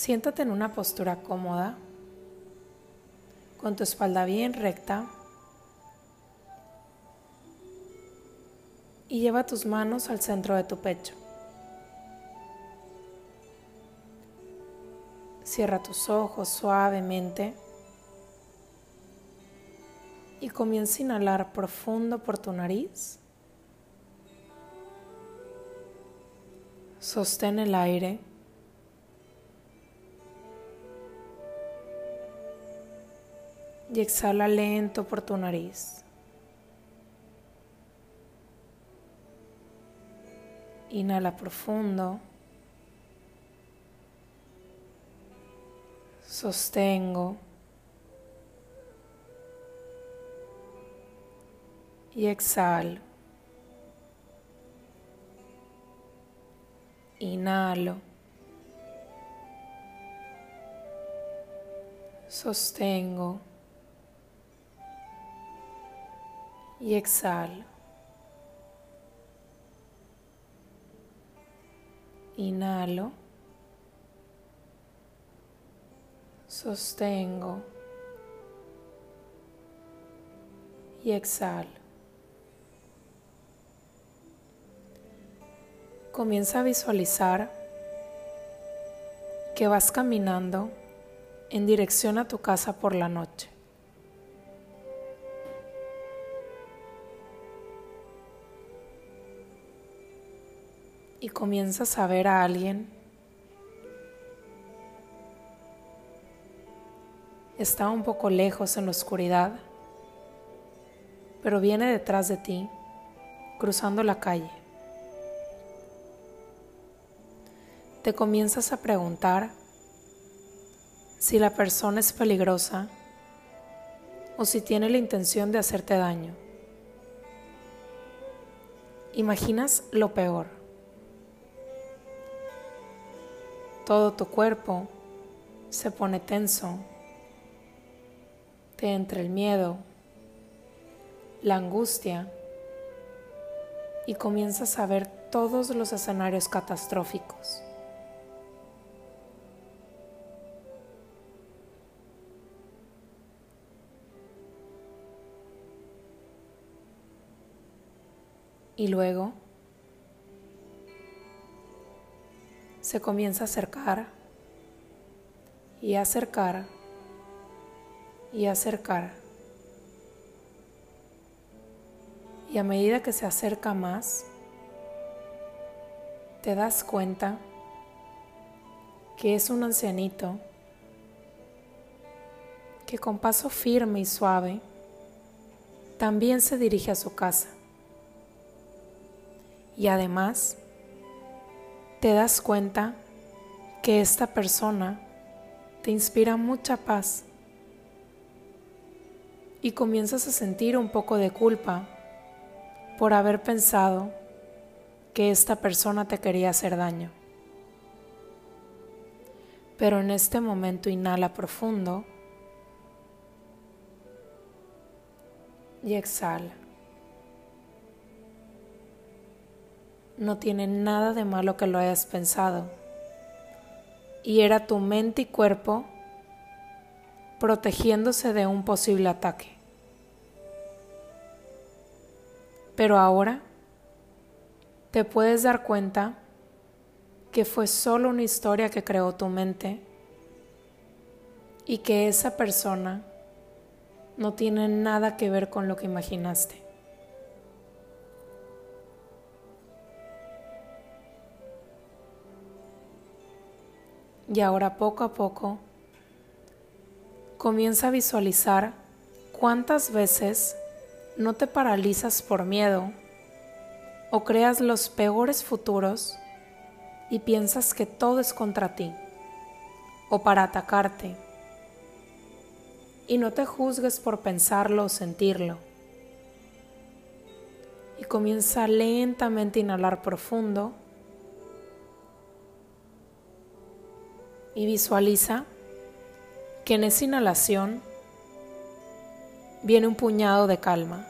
Siéntate en una postura cómoda, con tu espalda bien recta y lleva tus manos al centro de tu pecho. Cierra tus ojos suavemente y comienza a inhalar profundo por tu nariz. Sostén el aire. Y exhala lento por tu nariz. Inhala profundo. Sostengo. Y exhalo. Inhalo. Sostengo. Y exhalo. Inhalo. Sostengo. Y exhalo. Comienza a visualizar que vas caminando en dirección a tu casa por la noche. Y comienzas a ver a alguien. Está un poco lejos en la oscuridad, pero viene detrás de ti, cruzando la calle. te comienzas a preguntar si la persona es peligrosa o si tiene la intención de hacerte daño. Imaginas lo peor. Todo tu cuerpo se pone tenso. Te entra el miedo, la angustia y comienzas a ver todos los escenarios catastróficos. y luego se comienza a acercar y acercar y acercar. Y a medida que se acerca más, te das cuenta que es un ancianito que con paso firme y suave también se dirige a su casa y además te das cuenta que esta persona te inspira mucha paz y comienzas a sentir un poco de culpa por haber pensado que esta persona te quería hacer daño. Pero en este momento inhala profundo y exhala. No tiene nada de malo que lo hayas pensado. Y era tu mente y cuerpo protegiéndose de un posible ataque. Pero ahora te puedes dar cuenta que fue solo una historia que creó tu mente y que esa persona no tiene nada que ver con lo que imaginaste. Y ahora poco a poco comienza a visualizar cuántas veces no te paralizas por miedo o creas los peores futuros y piensas que todo es contra ti o para atacarte. Y no te juzgues por pensarlo o sentirlo. Y comienza lentamente a inhalar profundo y visualiza que en esa inhalación viene un puñado de calma.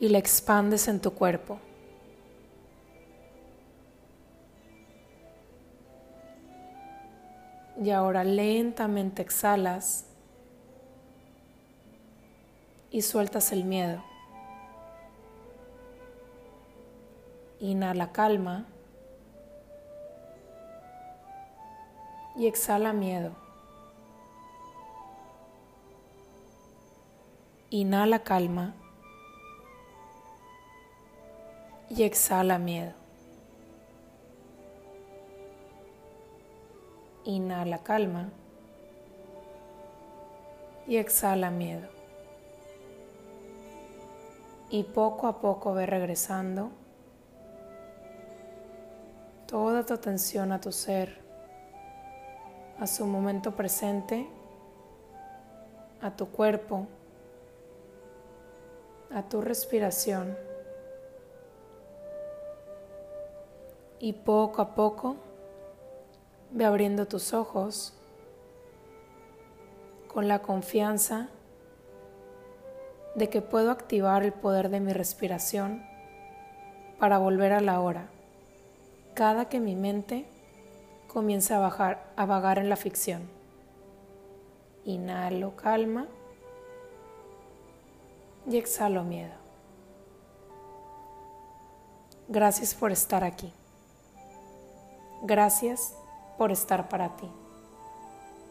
Y la expandes en tu cuerpo. Y ahora lentamente exhalas y sueltas el miedo. Inhala calma. Y exhala miedo. Inhala calma y exhala miedo. Inhala calma y exhala miedo. Y poco a poco ve regresando toda tu atención a tu ser, a su momento presente, a tu cuerpo, a tu respiración. Y poco a poco ve abriendo tus ojos con la confianza de que puedo activar el poder de mi respiración para volver a la hora, cada que mi mente comience a, bajar, a vagar en la ficción. Inhalo calma y exhalo miedo. Gracias por estar aquí. Gracias por estar para ti.